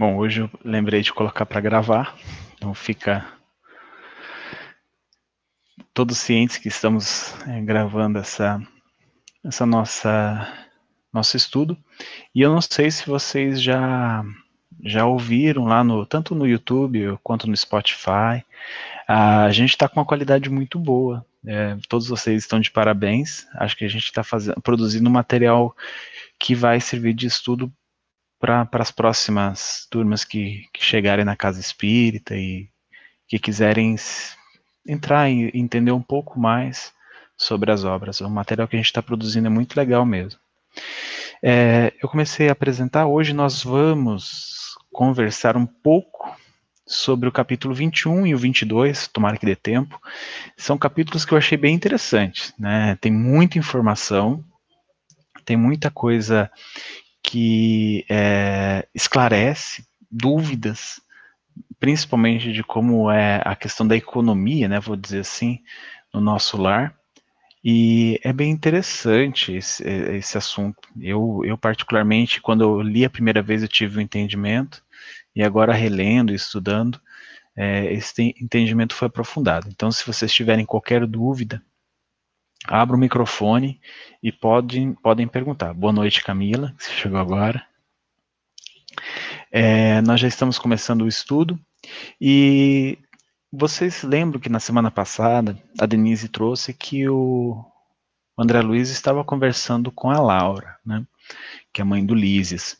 Bom, hoje eu lembrei de colocar para gravar, então fica todos cientes que estamos é, gravando essa, essa nossa nosso estudo. E eu não sei se vocês já já ouviram lá no tanto no YouTube quanto no Spotify. A gente está com uma qualidade muito boa. É, todos vocês estão de parabéns. Acho que a gente está produzindo material que vai servir de estudo para as próximas turmas que, que chegarem na casa espírita e que quiserem entrar e entender um pouco mais sobre as obras. O material que a gente está produzindo é muito legal mesmo. É, eu comecei a apresentar, hoje nós vamos conversar um pouco sobre o capítulo 21 e o 22, tomara que dê tempo. São capítulos que eu achei bem interessantes, né? Tem muita informação, tem muita coisa que é, esclarece dúvidas, principalmente de como é a questão da economia, né, vou dizer assim, no nosso lar. E é bem interessante esse, esse assunto. Eu, eu, particularmente, quando eu li a primeira vez, eu tive um entendimento, e agora relendo e estudando, é, esse entendimento foi aprofundado. Então, se vocês tiverem qualquer dúvida, abra o microfone e podem, podem perguntar. Boa noite, Camila, que chegou agora. É, nós já estamos começando o estudo e vocês lembram que na semana passada a Denise trouxe que o André Luiz estava conversando com a Laura, né, que é a mãe do Lísias,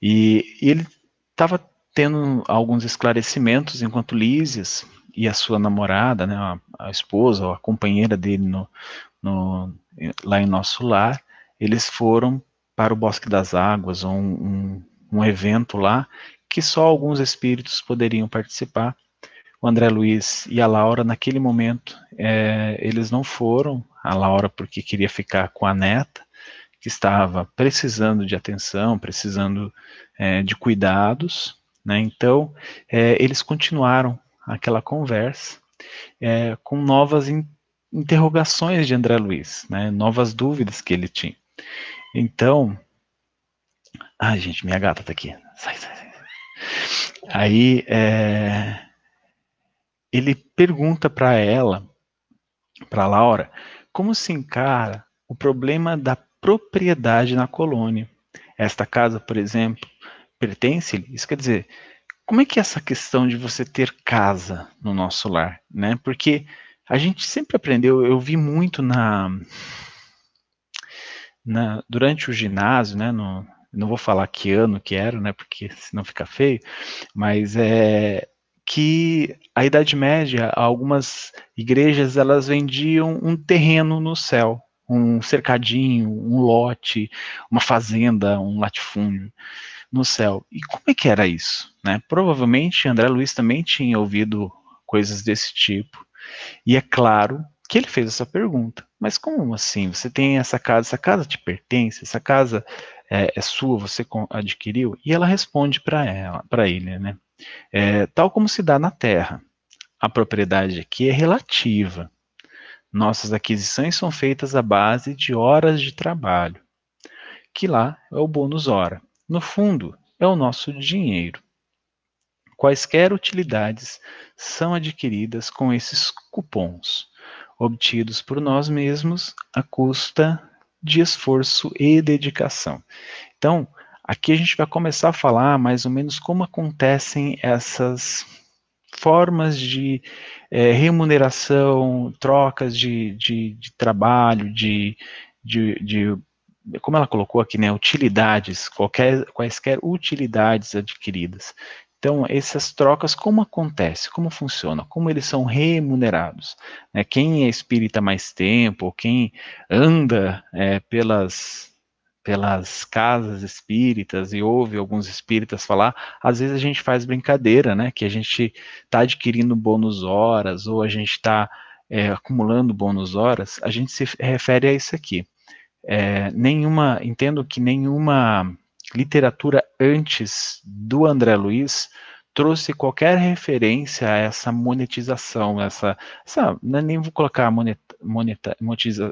e, e ele estava tendo alguns esclarecimentos enquanto Lísias e a sua namorada, né, a, a esposa ou a companheira dele no, no, lá em nosso lar, eles foram para o Bosque das Águas, um, um, um evento lá que só alguns espíritos poderiam participar. O André Luiz e a Laura, naquele momento, é, eles não foram. A Laura, porque queria ficar com a neta, que estava precisando de atenção, precisando é, de cuidados. Né? Então, é, eles continuaram aquela conversa é, com novas interrogações de André Luiz, né, novas dúvidas que ele tinha. Então, ai gente, minha gata tá aqui. Sai, sai, sai. Aí é, ele pergunta para ela, para Laura, como se encara o problema da propriedade na colônia. Esta casa, por exemplo, pertence-lhe? Isso quer dizer, como é que é essa questão de você ter casa no nosso lar, né? Porque a gente sempre aprendeu, eu vi muito na, na durante o ginásio, né, no, não vou falar que ano que era, né, porque senão fica feio, mas é que a Idade Média, algumas igrejas, elas vendiam um terreno no céu, um cercadinho, um lote, uma fazenda, um latifúndio no céu. E como é que era isso? Né? Provavelmente André Luiz também tinha ouvido coisas desse tipo. E é claro que ele fez essa pergunta. Mas como assim? Você tem essa casa, essa casa te pertence, essa casa é, é sua, você adquiriu? E ela responde para ele, né? É, tal como se dá na Terra. A propriedade aqui é relativa. Nossas aquisições são feitas à base de horas de trabalho, que lá é o bônus hora. No fundo, é o nosso dinheiro. Quaisquer utilidades são adquiridas com esses cupons, obtidos por nós mesmos à custa de esforço e dedicação. Então, aqui a gente vai começar a falar mais ou menos como acontecem essas formas de é, remuneração, trocas de, de, de trabalho, de, de, como ela colocou aqui, né, utilidades, qualquer, quaisquer utilidades adquiridas. Então, essas trocas, como acontece? Como funciona? Como eles são remunerados? Né? Quem é espírita mais tempo, quem anda é, pelas, pelas casas espíritas e ouve alguns espíritas falar, às vezes a gente faz brincadeira, né? Que a gente está adquirindo bônus horas ou a gente está é, acumulando bônus horas, a gente se refere a isso aqui. É, nenhuma, entendo que nenhuma literatura antes do André Luiz trouxe qualquer referência a essa monetização, essa, essa é nem vou colocar moneta,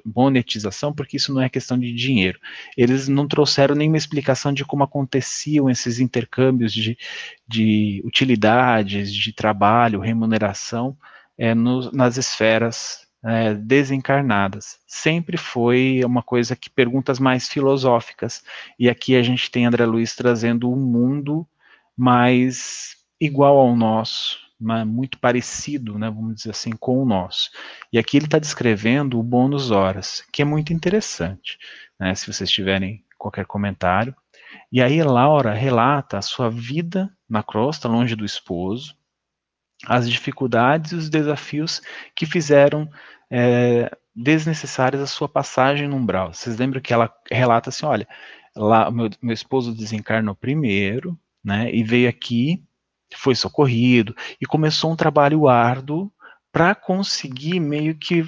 monetização, porque isso não é questão de dinheiro. Eles não trouxeram nenhuma explicação de como aconteciam esses intercâmbios de, de utilidades, de trabalho, remuneração é, no, nas esferas é, desencarnadas. Sempre foi uma coisa que perguntas mais filosóficas. E aqui a gente tem André Luiz trazendo um mundo mais igual ao nosso, muito parecido, né, vamos dizer assim, com o nosso. E aqui ele está descrevendo o bônus horas, que é muito interessante, né, se vocês tiverem qualquer comentário. E aí Laura relata a sua vida na crosta, longe do esposo, as dificuldades e os desafios que fizeram é, desnecessárias a sua passagem no umbral. Vocês lembram que ela relata assim, olha, lá meu, meu esposo desencarnou primeiro, né, e veio aqui, foi socorrido, e começou um trabalho árduo para conseguir meio que,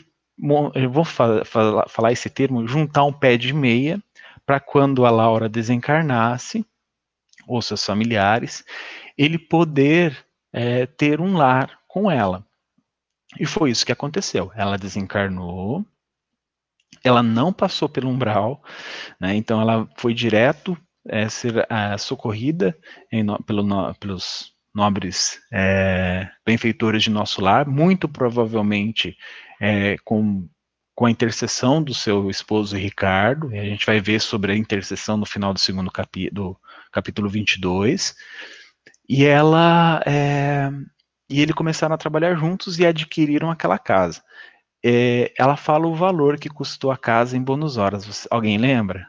eu vou falar, falar esse termo, juntar um pé de meia, para quando a Laura desencarnasse, ou seus familiares, ele poder é, ter um lar com ela. E foi isso que aconteceu. Ela desencarnou, ela não passou pelo umbral, né, então ela foi direto é, ser é, socorrida no, pelo, no, pelos nobres é, benfeitores de nosso lar, muito provavelmente é, com, com a intercessão do seu esposo Ricardo, e a gente vai ver sobre a intercessão no final do segundo capítulo, capítulo 22, e ela é, e ele começaram a trabalhar juntos e adquiriram aquela casa. É, ela fala o valor que custou a casa em bônus horas. Você, alguém lembra?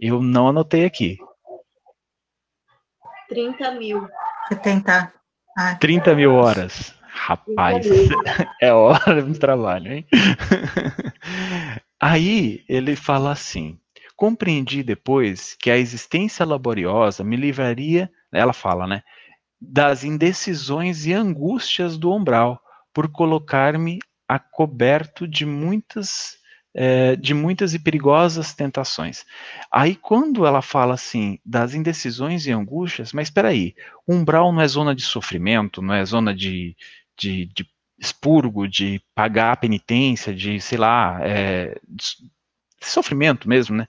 Eu não anotei aqui. 30 mil. 70. Ah. 30 mil horas. Rapaz, é hora de trabalho, hein? Aí ele fala assim: compreendi depois que a existência laboriosa me livraria, ela fala, né? Das indecisões e angústias do umbral, por colocar-me a coberto de muitas é, de muitas e perigosas tentações. Aí, quando ela fala assim das indecisões e angústias, mas espera aí, umbral não é zona de sofrimento, não é zona de, de, de expurgo, de pagar a penitência, de, sei lá, é, de sofrimento mesmo, né?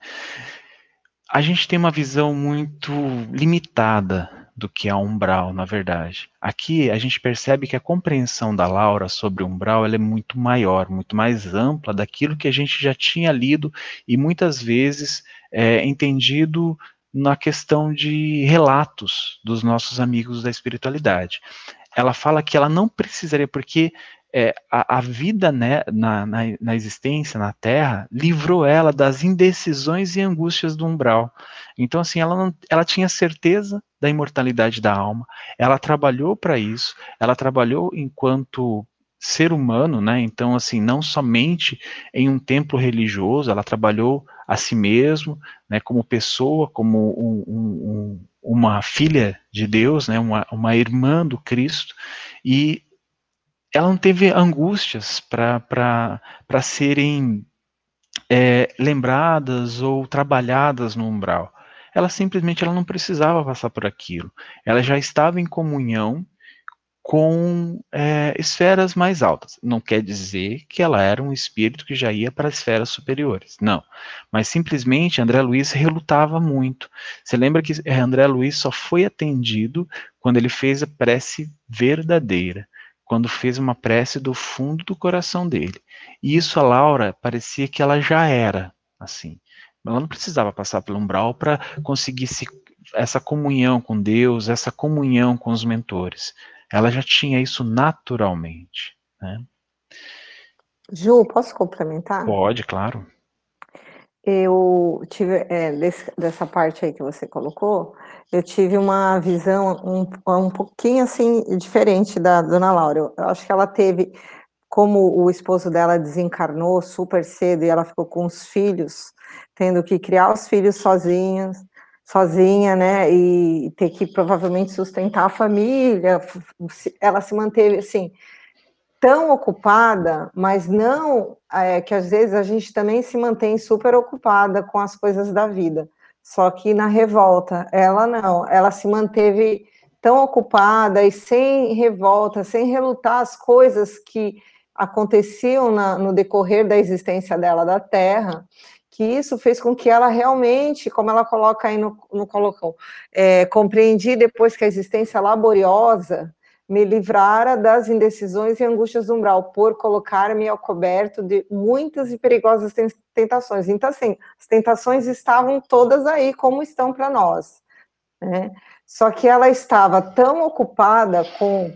A gente tem uma visão muito limitada do que a umbral, na verdade. Aqui a gente percebe que a compreensão da Laura sobre umbral é muito maior, muito mais ampla daquilo que a gente já tinha lido e muitas vezes é, entendido na questão de relatos dos nossos amigos da espiritualidade. Ela fala que ela não precisaria, porque é, a, a, vida né, na, na, na, existência, na Terra, livrou ela das indecisões e angústias do umbral. Então, assim, ela, não, ela tinha certeza da imortalidade da alma, ela trabalhou para isso, ela trabalhou enquanto ser humano, né? Então, assim, não somente em um templo religioso, ela trabalhou a si mesmo, né? Como pessoa, como um, um, uma filha de Deus, né? Uma, uma irmã do Cristo, e ela não teve angústias para serem é, lembradas ou trabalhadas no umbral. Ela simplesmente ela não precisava passar por aquilo. Ela já estava em comunhão com é, esferas mais altas. Não quer dizer que ela era um espírito que já ia para esferas superiores. Não. Mas simplesmente André Luiz relutava muito. Você lembra que André Luiz só foi atendido quando ele fez a prece verdadeira quando fez uma prece do fundo do coração dele. E isso a Laura parecia que ela já era assim. Ela não precisava passar pelo umbral para conseguir se, essa comunhão com Deus, essa comunhão com os mentores. Ela já tinha isso naturalmente. Né? Ju, posso complementar? Pode, claro. Eu tive, é, desse, dessa parte aí que você colocou, eu tive uma visão um, um pouquinho assim diferente da dona Laura. Eu acho que ela teve, como o esposo dela desencarnou super cedo e ela ficou com os filhos, tendo que criar os filhos sozinhos, sozinha, né, e ter que provavelmente sustentar a família. Ela se manteve assim tão ocupada, mas não é, que às vezes a gente também se mantém super ocupada com as coisas da vida. Só que na revolta, ela não, ela se manteve tão ocupada e sem revolta, sem relutar as coisas que aconteciam na, no decorrer da existência dela da Terra, que isso fez com que ela realmente, como ela coloca aí no, no colocão, é, compreendi depois que a existência laboriosa me livrara das indecisões e angústias do umbral, por colocar-me ao coberto de muitas e perigosas tentações. Então, assim, as tentações estavam todas aí, como estão para nós. Né? Só que ela estava tão ocupada com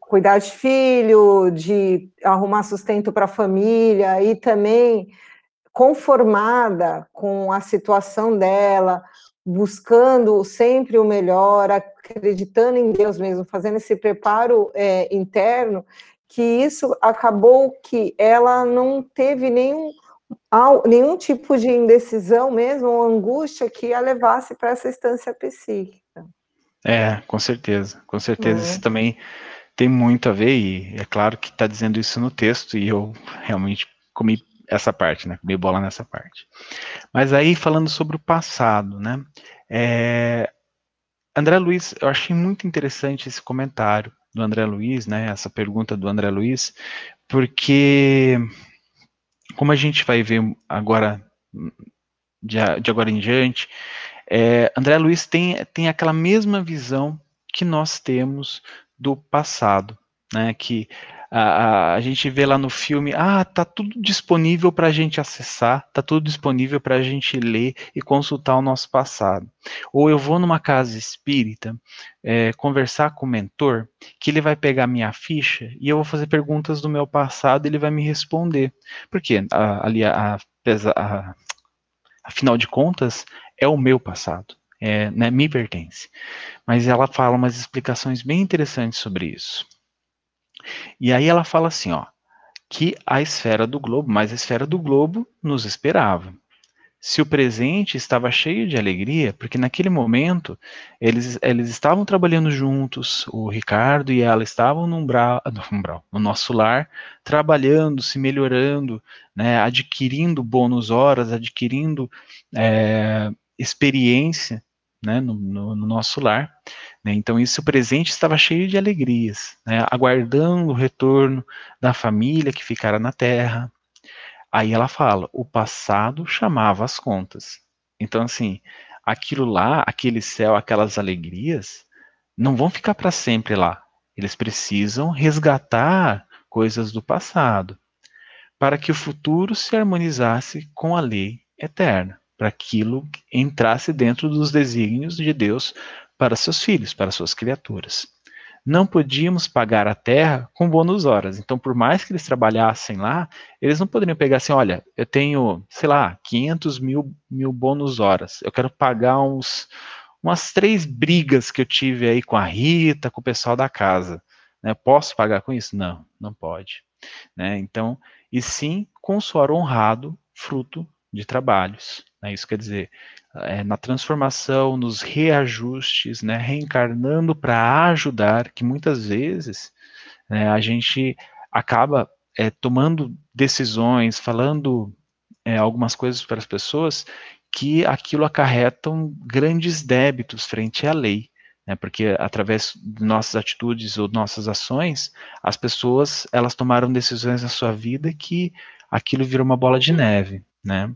cuidar de filho, de arrumar sustento para a família e também conformada com a situação dela, buscando sempre o melhor, acreditando em Deus mesmo, fazendo esse preparo é, interno, que isso acabou que ela não teve nenhum, nenhum tipo de indecisão mesmo, ou angústia que a levasse para essa instância psíquica. É, com certeza, com certeza é. isso também tem muito a ver, e é claro que está dizendo isso no texto, e eu realmente comi essa parte, né? Comi bola nessa parte. Mas aí, falando sobre o passado, né? É, André Luiz, eu achei muito interessante esse comentário do André Luiz, né? Essa pergunta do André Luiz, porque como a gente vai ver agora de, de agora em diante, é, André Luiz tem, tem aquela mesma visão que nós temos do passado, né? Que a, a, gente vê lá no filme, ah, tá tudo disponível para a gente acessar, tá tudo disponível para a gente ler e consultar o nosso passado. Ou eu vou numa casa espírita é, conversar com o mentor, que ele vai pegar minha ficha e eu vou fazer perguntas do meu passado e ele vai me responder. Porque ali, a, a, afinal de contas, é o meu passado. É, né, me pertence. Mas ela fala umas explicações bem interessantes sobre isso. E aí ela fala assim, ó, que a esfera do globo, mas a esfera do globo nos esperava. Se o presente estava cheio de alegria, porque naquele momento eles, eles estavam trabalhando juntos, o Ricardo e ela estavam no umbral, no, umbral, no nosso lar, trabalhando, se melhorando, né, adquirindo bônus horas, adquirindo é, experiência né, no, no, no, nosso lar. Né? Então, isso presente estava cheio de alegrias, né, aguardando o retorno da família que ficara na terra. Aí ela fala: o passado chamava as contas. Então, assim, aquilo lá, aquele céu, aquelas alegrias, não vão ficar para sempre lá. Eles precisam resgatar coisas do passado para que o futuro se harmonizasse com a lei eterna para aquilo entrasse dentro dos desígnios de Deus para seus filhos, para suas criaturas. Não podíamos pagar a terra com bônus horas. Então, por mais que eles trabalhassem lá, eles não poderiam pegar assim: olha, eu tenho, sei lá, 500 mil, mil bônus horas. Eu quero pagar uns, umas três brigas que eu tive aí com a Rita, com o pessoal da casa. Né? Posso pagar com isso? Não, não pode. Né? Então, e sim com suor honrado, fruto de trabalhos. Né? Isso quer dizer, é, na transformação, nos reajustes, né? reencarnando para ajudar, que muitas vezes né, a gente acaba é, tomando decisões, falando é, algumas coisas para as pessoas que aquilo acarretam grandes débitos frente à lei. Né, porque através de nossas atitudes ou nossas ações, as pessoas elas tomaram decisões na sua vida que aquilo virou uma bola de neve, né?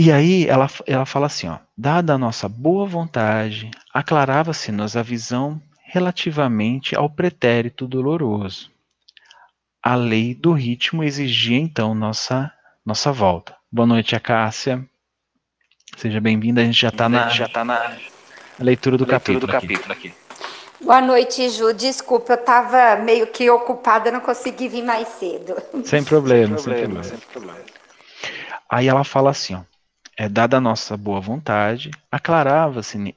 E aí ela, ela fala assim, ó, dada a nossa boa vontade, aclarava-se-nos a visão relativamente ao pretérito doloroso. A lei do ritmo exigia então nossa nossa volta. Boa noite, Acácia. Seja bem-vinda. A gente já está na já tá na leitura do leitura capítulo, do capítulo aqui. aqui. Boa noite, Ju. Desculpa, eu estava meio que ocupada, não consegui vir mais cedo. Sem problema, sem problema. Sem problema. Aí ela fala assim, ó é, dada a nossa boa vontade, aclarava-se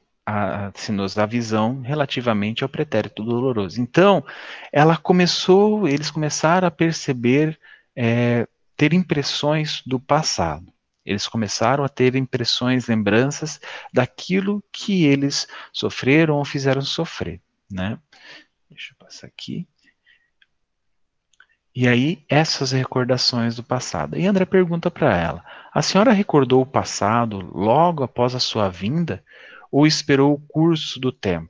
se nos a visão relativamente ao pretérito doloroso. Então, ela começou, eles começaram a perceber, é, ter impressões do passado. Eles começaram a ter impressões, lembranças daquilo que eles sofreram ou fizeram sofrer, né? Deixa eu passar aqui. E aí, essas recordações do passado. E André pergunta para ela: A senhora recordou o passado logo após a sua vinda? ou esperou o curso do tempo?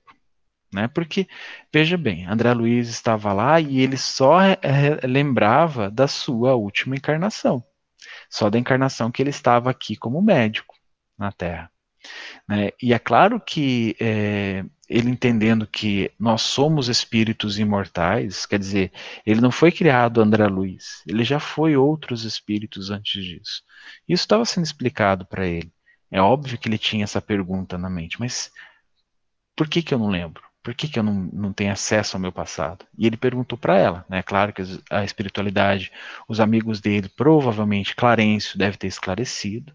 Né? Porque, veja bem, André Luiz estava lá e ele só lembrava da sua última encarnação, só da encarnação que ele estava aqui como médico na Terra. Né? E é claro que é, ele entendendo que nós somos espíritos imortais, quer dizer, ele não foi criado André Luiz, ele já foi outros espíritos antes disso. Isso estava sendo explicado para ele. É óbvio que ele tinha essa pergunta na mente, mas por que, que eu não lembro? Por que, que eu não, não tenho acesso ao meu passado? E ele perguntou para ela, né? Claro que a espiritualidade, os amigos dele, provavelmente Clarencio deve ter esclarecido,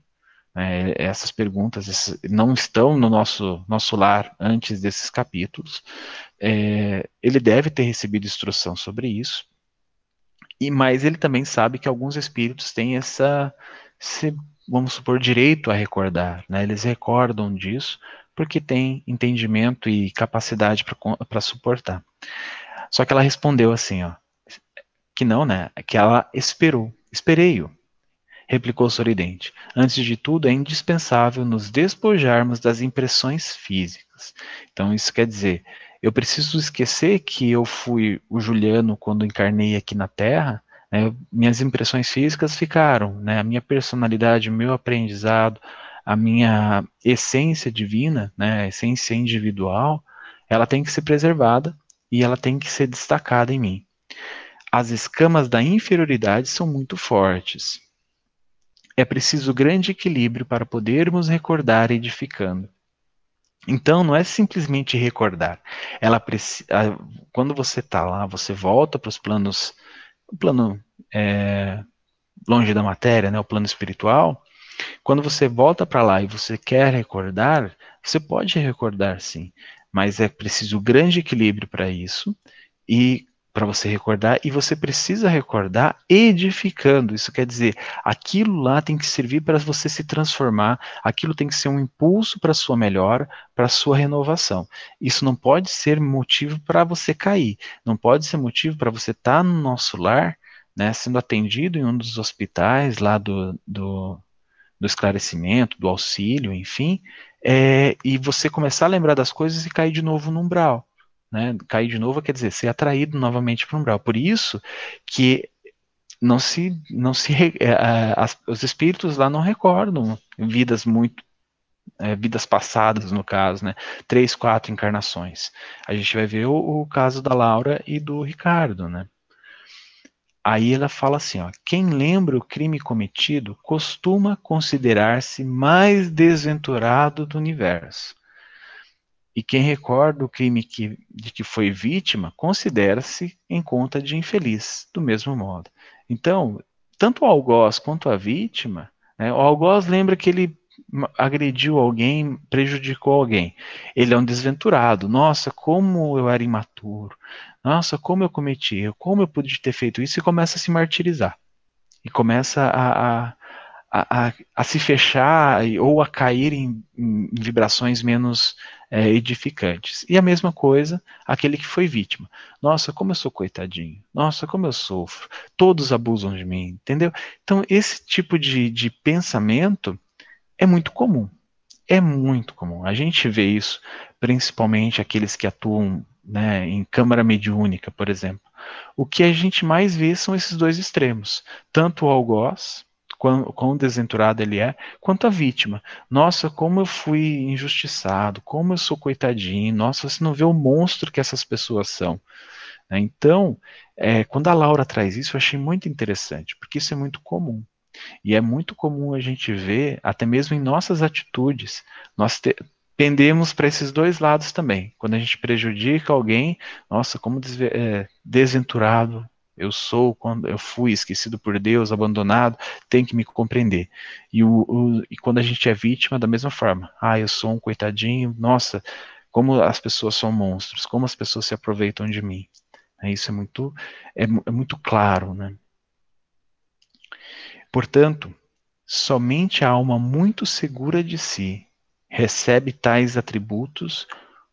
é, essas perguntas não estão no nosso, nosso lar antes desses capítulos. É, ele deve ter recebido instrução sobre isso. E mas ele também sabe que alguns espíritos têm essa, esse, vamos supor, direito a recordar. Né? Eles recordam disso porque têm entendimento e capacidade para suportar. Só que ela respondeu assim, ó, que não, né? Que ela esperou. Esperei-o replicou sorridente. Antes de tudo, é indispensável nos despojarmos das impressões físicas. Então, isso quer dizer, eu preciso esquecer que eu fui o Juliano quando encarnei aqui na Terra. Né, minhas impressões físicas ficaram, né, a minha personalidade, o meu aprendizado, a minha essência divina, né, a essência individual, ela tem que ser preservada e ela tem que ser destacada em mim. As escamas da inferioridade são muito fortes. É preciso grande equilíbrio para podermos recordar edificando. Então, não é simplesmente recordar. Ela quando você está lá, você volta para os planos, o plano é, longe da matéria, né, o plano espiritual. Quando você volta para lá e você quer recordar, você pode recordar sim, mas é preciso grande equilíbrio para isso. E para você recordar e você precisa recordar edificando. Isso quer dizer, aquilo lá tem que servir para você se transformar, aquilo tem que ser um impulso para sua melhora, para sua renovação. Isso não pode ser motivo para você cair, não pode ser motivo para você estar tá no nosso lar, né, sendo atendido em um dos hospitais lá do, do, do esclarecimento, do auxílio, enfim, é, e você começar a lembrar das coisas e cair de novo no umbral né? Cair de novo quer dizer ser atraído novamente para o umbral. Por isso que não se, não se, é, as, os espíritos lá não recordam vidas muito é, vidas passadas, no caso, né? Três, quatro encarnações. A gente vai ver o, o, caso da Laura e do Ricardo, né? Aí ela fala assim, ó, quem lembra o crime cometido costuma considerar-se mais desventurado do universo. E quem recorda o crime que, de que foi vítima considera-se em conta de infeliz, do mesmo modo. Então, tanto o algoz quanto a vítima, né, o algoz lembra que ele agrediu alguém, prejudicou alguém. Ele é um desventurado. Nossa, como eu era imaturo. Nossa, como eu cometi. Como eu pude ter feito isso? E começa a se martirizar. E começa a, a, a, a, se fechar ou a cair em, em vibrações menos é, edificantes. E a mesma coisa aquele que foi vítima. Nossa, como eu sou coitadinho. Nossa, como eu sofro. Todos abusam de mim, entendeu? Então, esse tipo de, de pensamento é muito comum. É muito comum. A gente vê isso, principalmente aqueles que atuam né, em câmara mediúnica, por exemplo. O que a gente mais vê são esses dois extremos. Tanto o algoz, quão, quão desventurado ele é, quanto a vítima. Nossa, como eu fui injustiçado, como eu sou coitadinho, nossa, você não vê o monstro que essas pessoas são. Né? Então, é, quando a Laura traz isso, eu achei muito interessante, porque isso é muito comum. E é muito comum a gente ver, até mesmo em nossas atitudes, nós te, pendemos para esses dois lados também. Quando a gente prejudica alguém, nossa, como é, desventurado eu sou quando eu fui esquecido por Deus, abandonado, tem que me compreender. E, o, o, e quando a gente é vítima, da mesma forma. Ah, eu sou um coitadinho, nossa, como as pessoas são monstros, como as pessoas se aproveitam de mim. É, isso é muito, é, é muito claro, né? Portanto, somente a alma muito segura de si recebe tais atributos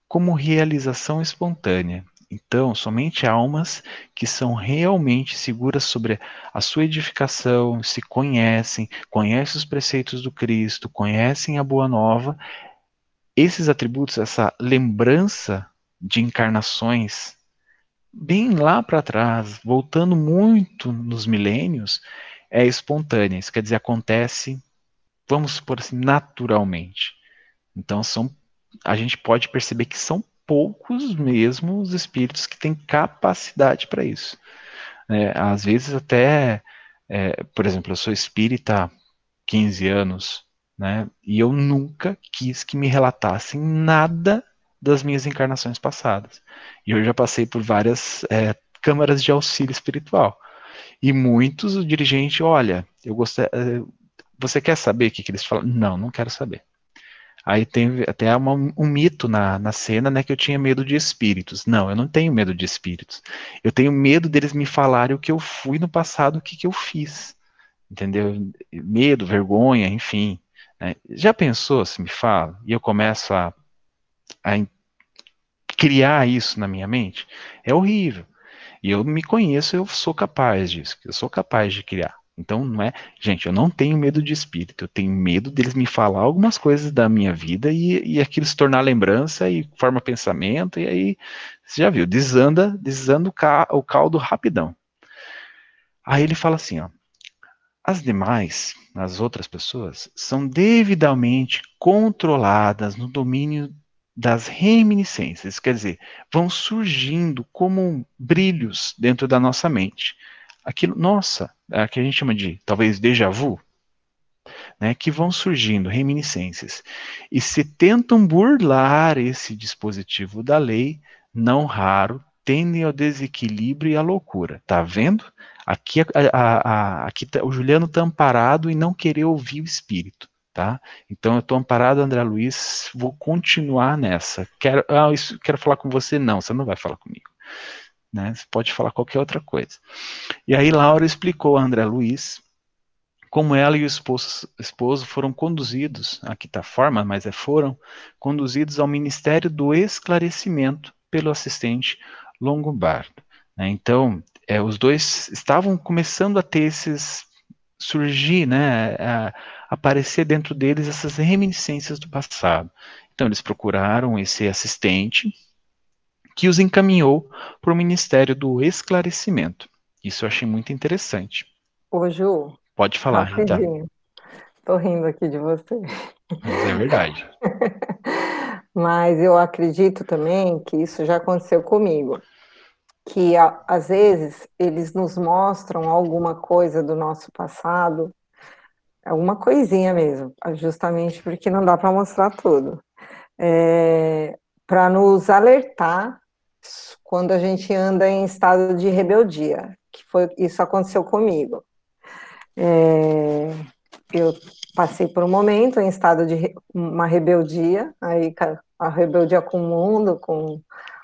como realização espontânea então, somente almas que são realmente seguras sobre a sua edificação, se conhecem, conhecem os preceitos do Cristo, conhecem a Boa Nova, esses atributos, essa lembrança de encarnações bem lá para trás, voltando muito nos milênios, é espontânea. Isso quer dizer, acontece, vamos supor assim, naturalmente. Então, são, a gente pode perceber que são poucos mesmo os espíritos que têm capacidade para isso. É, às vezes, até, é, por exemplo, eu sou espírita há 15 anos, né, e eu nunca quis que me relatassem nada das minhas encarnações passadas. E eu já passei por várias é, câmaras de auxílio espiritual. E muitos, o dirigente, olha, eu gostei, é, você quer saber o que, que eles falam? Não, não quero saber. Aí tem até uma, um mito na, na cena, né, que eu tinha medo de espíritos. Não, eu não tenho medo de espíritos. Eu tenho medo deles me falarem o que eu fui no passado, o que, que eu fiz. Entendeu? Medo, vergonha, enfim. Né? Já pensou se me fala? E eu começo a, a criar isso na minha mente, é horrível. E eu me conheço, eu sou capaz disso, eu sou capaz de criar. Então não é, gente, eu não tenho medo de espírito, eu tenho medo deles me falar algumas coisas da minha vida e, e aquilo se tornar lembrança e forma pensamento, e aí, você já viu, desanda, desanda o, ca, o caldo rapidão. Aí ele fala assim, ó, as demais, as outras pessoas, são devidamente controladas no domínio das reminiscências, quer dizer, vão surgindo como brilhos dentro da nossa mente. Aquilo, nossa, é que a gente chama de talvez déjà vu, né, que vão surgindo reminiscências e se tentam burlar esse dispositivo da lei, não raro tendem ao desequilíbrio e à loucura. Tá vendo? Aqui, a, a, a, aqui tá, o Juliano está amparado e não querer ouvir o espírito tá? Então eu estou amparado, André Luiz, vou continuar nessa. Quero, ah, isso, quero falar com você? Não, você não vai falar comigo. Né? Você pode falar qualquer outra coisa. E aí Laura explicou a André Luiz como ela e o esposo, esposo foram conduzidos, aqui está forma, mas é foram conduzidos ao Ministério do Esclarecimento pelo assistente Longobardo. Né? Então, é, os dois estavam começando a ter esses surgir, né, a, aparecer dentro deles essas reminiscências do passado. Então eles procuraram esse assistente que os encaminhou para o Ministério do Esclarecimento. Isso eu achei muito interessante. Ô Ju, pode falar, Rita. Tô rindo aqui de você. Mas é verdade. Mas eu acredito também que isso já aconteceu comigo que às vezes eles nos mostram alguma coisa do nosso passado, alguma coisinha mesmo, justamente porque não dá para mostrar tudo, é, para nos alertar quando a gente anda em estado de rebeldia, que foi isso aconteceu comigo. É, eu passei por um momento em estado de uma rebeldia, aí a rebeldia com o mundo, com,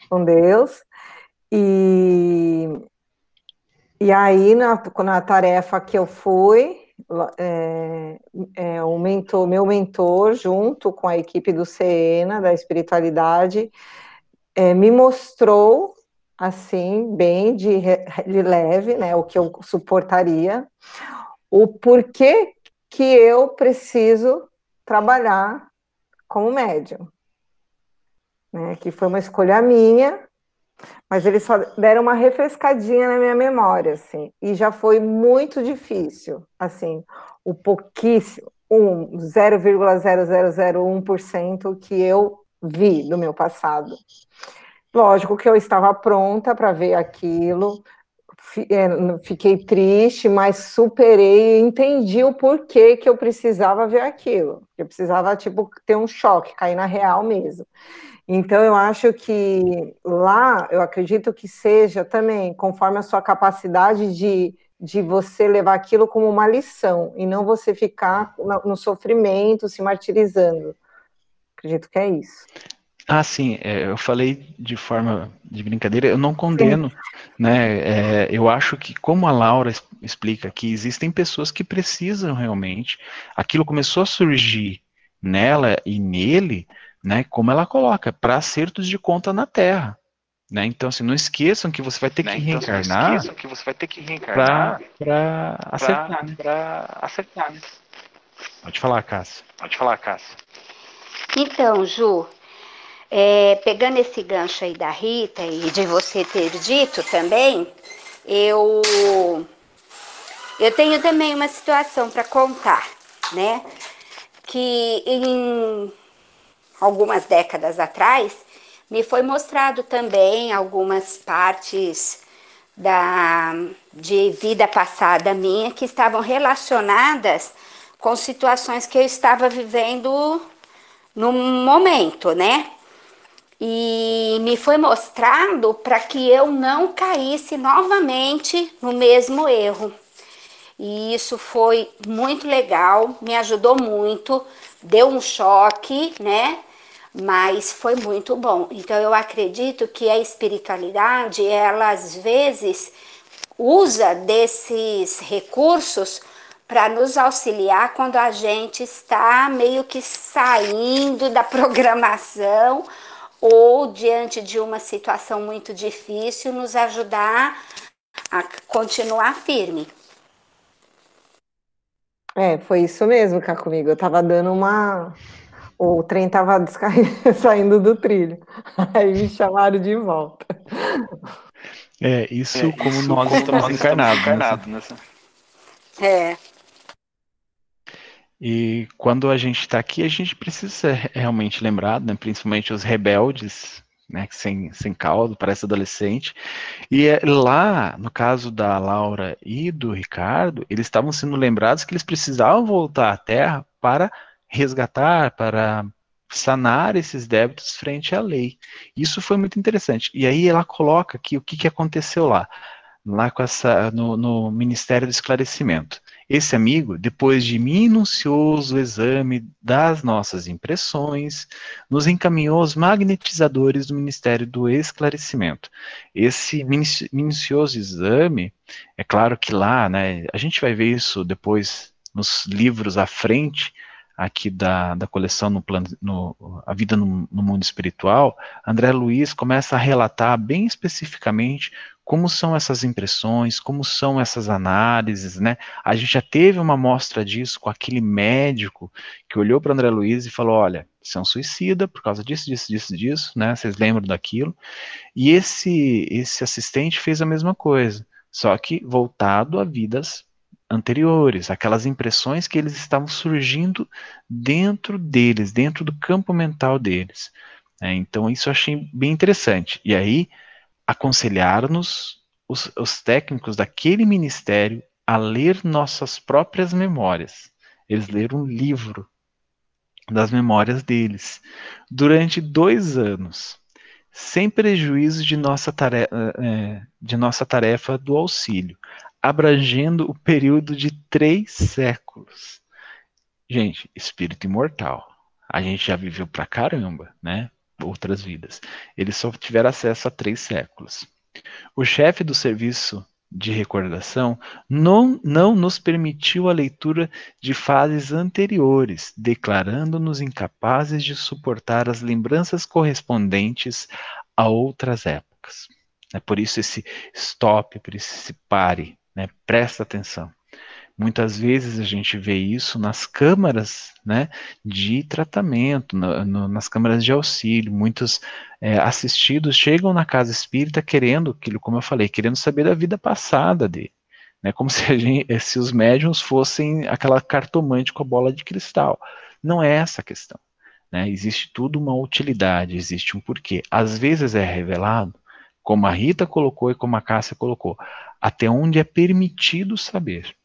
com Deus, e, e aí, na, na tarefa que eu fui, é, é, o mentor, meu mentor, junto com a equipe do Cena, da espiritualidade, é, me mostrou, assim, bem de, de leve, né, o que eu suportaria, o porquê que eu preciso trabalhar como médium. Né, que foi uma escolha minha, mas eles só deram uma refrescadinha na minha memória, assim, e já foi muito difícil, assim, o pouquíssimo, um 0,0001% que eu vi do meu passado. Lógico que eu estava pronta para ver aquilo, é, fiquei triste, mas superei e entendi o porquê que eu precisava ver aquilo. Eu precisava, tipo, ter um choque, cair na real mesmo. Então, eu acho que lá, eu acredito que seja também conforme a sua capacidade de, de você levar aquilo como uma lição e não você ficar no, sofrimento, se martirizando. Acredito que é isso. Ah, sim, é, eu falei de forma de brincadeira, eu não condeno, sim. né? É, eu acho que, como a Laura explica aqui, existem pessoas que precisam realmente. Aquilo começou a surgir nela e nele né? Como ela coloca, para acertos de conta na Terra. Né? Então, assim, não esqueçam que você vai ter né? que então, reencarnar. Não esqueçam que você vai ter que reencarnar para acertar, pra, né? Pra acertar, né? Pode falar, Cássio. Pode falar, Cássio. Então, Ju, é, pegando esse gancho aí da Rita e de você ter dito também, eu eu tenho também uma situação para contar, né? Que em algumas décadas atrás me foi mostrado também algumas partes da de vida passada minha que estavam relacionadas com situações que eu estava vivendo no momento, né? E me foi mostrado para que eu não caísse novamente no mesmo erro. E isso foi muito legal, me ajudou muito, deu um choque, né? Mas foi muito bom. Então eu acredito que a espiritualidade, ela às vezes usa desses recursos para nos auxiliar quando a gente está meio que saindo da programação ou diante de uma situação muito difícil, nos ajudar a continuar firme. É, foi isso mesmo, cá comigo. Eu tava dando uma. O trem tava saindo do trilho. Aí me chamaram de volta. É, isso é, como isso nós como estamos encarnados. Encarnado nessa... É. E quando a gente está aqui, a gente precisa realmente lembrado, né, principalmente os rebeldes, né, sem, sem caldo, parece adolescente. E é lá, no caso da Laura e do Ricardo, eles estavam sendo lembrados que eles precisavam voltar à Terra para resgatar, para sanar esses débitos frente à lei. Isso foi muito interessante. E aí ela coloca aqui o que, que aconteceu lá, lá com essa, no, no Ministério do Esclarecimento. Esse amigo, depois de minucioso exame das nossas impressões, nos encaminhou aos magnetizadores do Ministério do Esclarecimento. Esse minucioso exame, é claro que lá, né, a gente vai ver isso depois nos livros à frente, aqui da, da coleção no plano, no, A Vida no, no Mundo Espiritual, André Luiz começa a relatar bem especificamente como são essas impressões, como são essas análises, né? A gente já teve uma amostra disso com aquele médico que olhou para André Luiz e falou: olha, você é um suicida por causa disso, disso, disso, disso, né? Vocês lembram daquilo? E esse, esse assistente fez a mesma coisa, só que voltado a vidas anteriores, aquelas impressões que eles estavam surgindo dentro deles, dentro do campo mental deles. É, então, isso eu achei bem interessante. E aí aconselhar-nos os, os técnicos daquele ministério a ler nossas próprias memórias. Eles leram um livro das memórias deles durante dois anos, sem prejuízo de nossa tarefa, é, de nossa tarefa do auxílio, abrangendo o período de três séculos. Gente, espírito imortal. A gente já viveu pra caramba, né? outras vidas. Eles só tiveram acesso a três séculos. O chefe do serviço de recordação não, não nos permitiu a leitura de fases anteriores, declarando-nos incapazes de suportar as lembranças correspondentes a outras épocas. É por isso esse stop, por isso esse pare, né? presta atenção. Muitas vezes a gente vê isso nas câmaras né, de tratamento, no, no, nas câmaras de auxílio. Muitos é, assistidos chegam na casa espírita querendo, aquilo, como eu falei, querendo saber da vida passada dele. Né, como se, gente, se os médiums fossem aquela cartomante com a bola de cristal. Não é essa a questão. Né, existe tudo uma utilidade, existe um porquê. Às vezes é revelado, como a Rita colocou e como a Cássia colocou, até onde é permitido saber.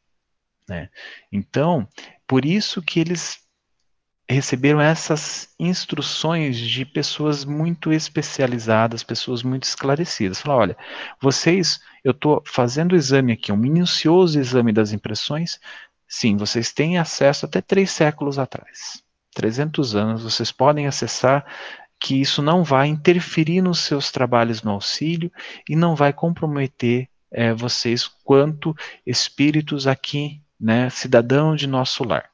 Né? Então, por isso que eles receberam essas instruções de pessoas muito especializadas, pessoas muito esclarecidas. Falaram, olha, vocês, eu estou fazendo o exame aqui, um minucioso exame das impressões, sim, vocês têm acesso até três séculos atrás. 300 anos, vocês podem acessar que isso não vai interferir nos seus trabalhos no auxílio e não vai comprometer é, vocês quanto espíritos aqui né, cidadão de nosso lar.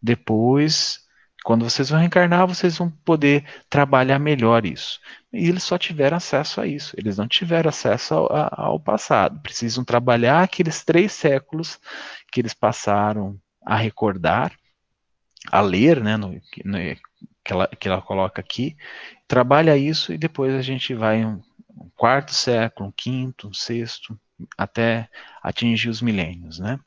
Depois, quando vocês vão reencarnar, vocês vão poder trabalhar melhor isso. E eles só tiveram acesso a isso, eles não tiveram acesso ao, ao passado. Precisam trabalhar aqueles três séculos que eles passaram a recordar, a ler, né, no, no, que ela, que ela coloca aqui, trabalha isso e depois a gente vai um, quarto século, um quinto, um sexto, até atingir os milênios, né?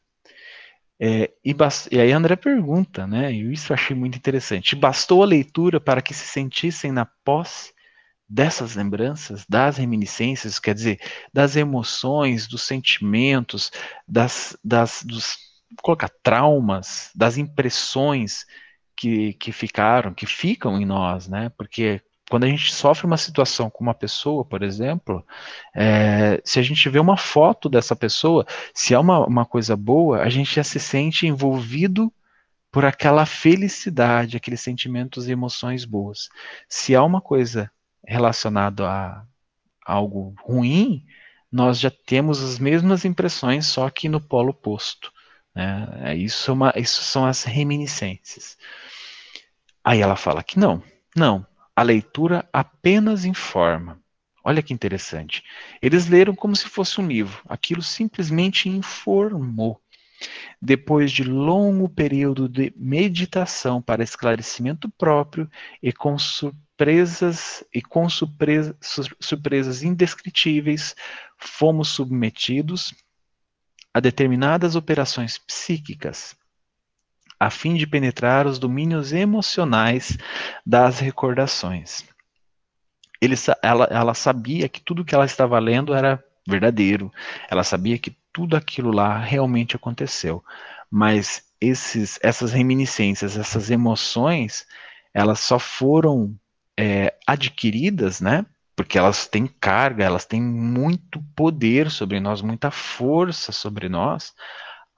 É, e, e, aí André pergunta, né? E isso eu achei muito interessante. Bastou a leitura para que se sentissem na posse dessas lembranças, das reminiscências, quer dizer, das emoções, dos sentimentos, das, das dos colocar traumas, das impressões que, que ficaram, que ficam em nós, né? Porque quando a gente sofre uma situação com uma pessoa, por exemplo, é, se a gente vê uma foto dessa pessoa, se é uma, uma coisa boa, a gente já se sente envolvido por aquela felicidade, aqueles sentimentos e emoções boas. Se há uma coisa relacionada a algo ruim, nós já temos as mesmas impressões, só que no polo oposto. Né? É, isso, é uma, isso são as reminiscências. Aí ela fala que não, não, a leitura apenas informa. Olha que interessante. Eles leram como se fosse um livro. Aquilo simplesmente informou. Depois de longo período de meditação para esclarecimento próprio e com surpresas e com surpresa, surpresas indescritíveis, fomos submetidos a determinadas operações psíquicas a fim de penetrar os domínios emocionais das recordações. Ele, ela, ela sabia que tudo que ela estava lendo era verdadeiro, ela sabia que tudo aquilo lá realmente aconteceu, mas esses, essas reminiscências, essas emoções, elas só foram é, adquiridas, né? Porque elas têm carga, elas têm muito poder sobre nós, muita força sobre nós,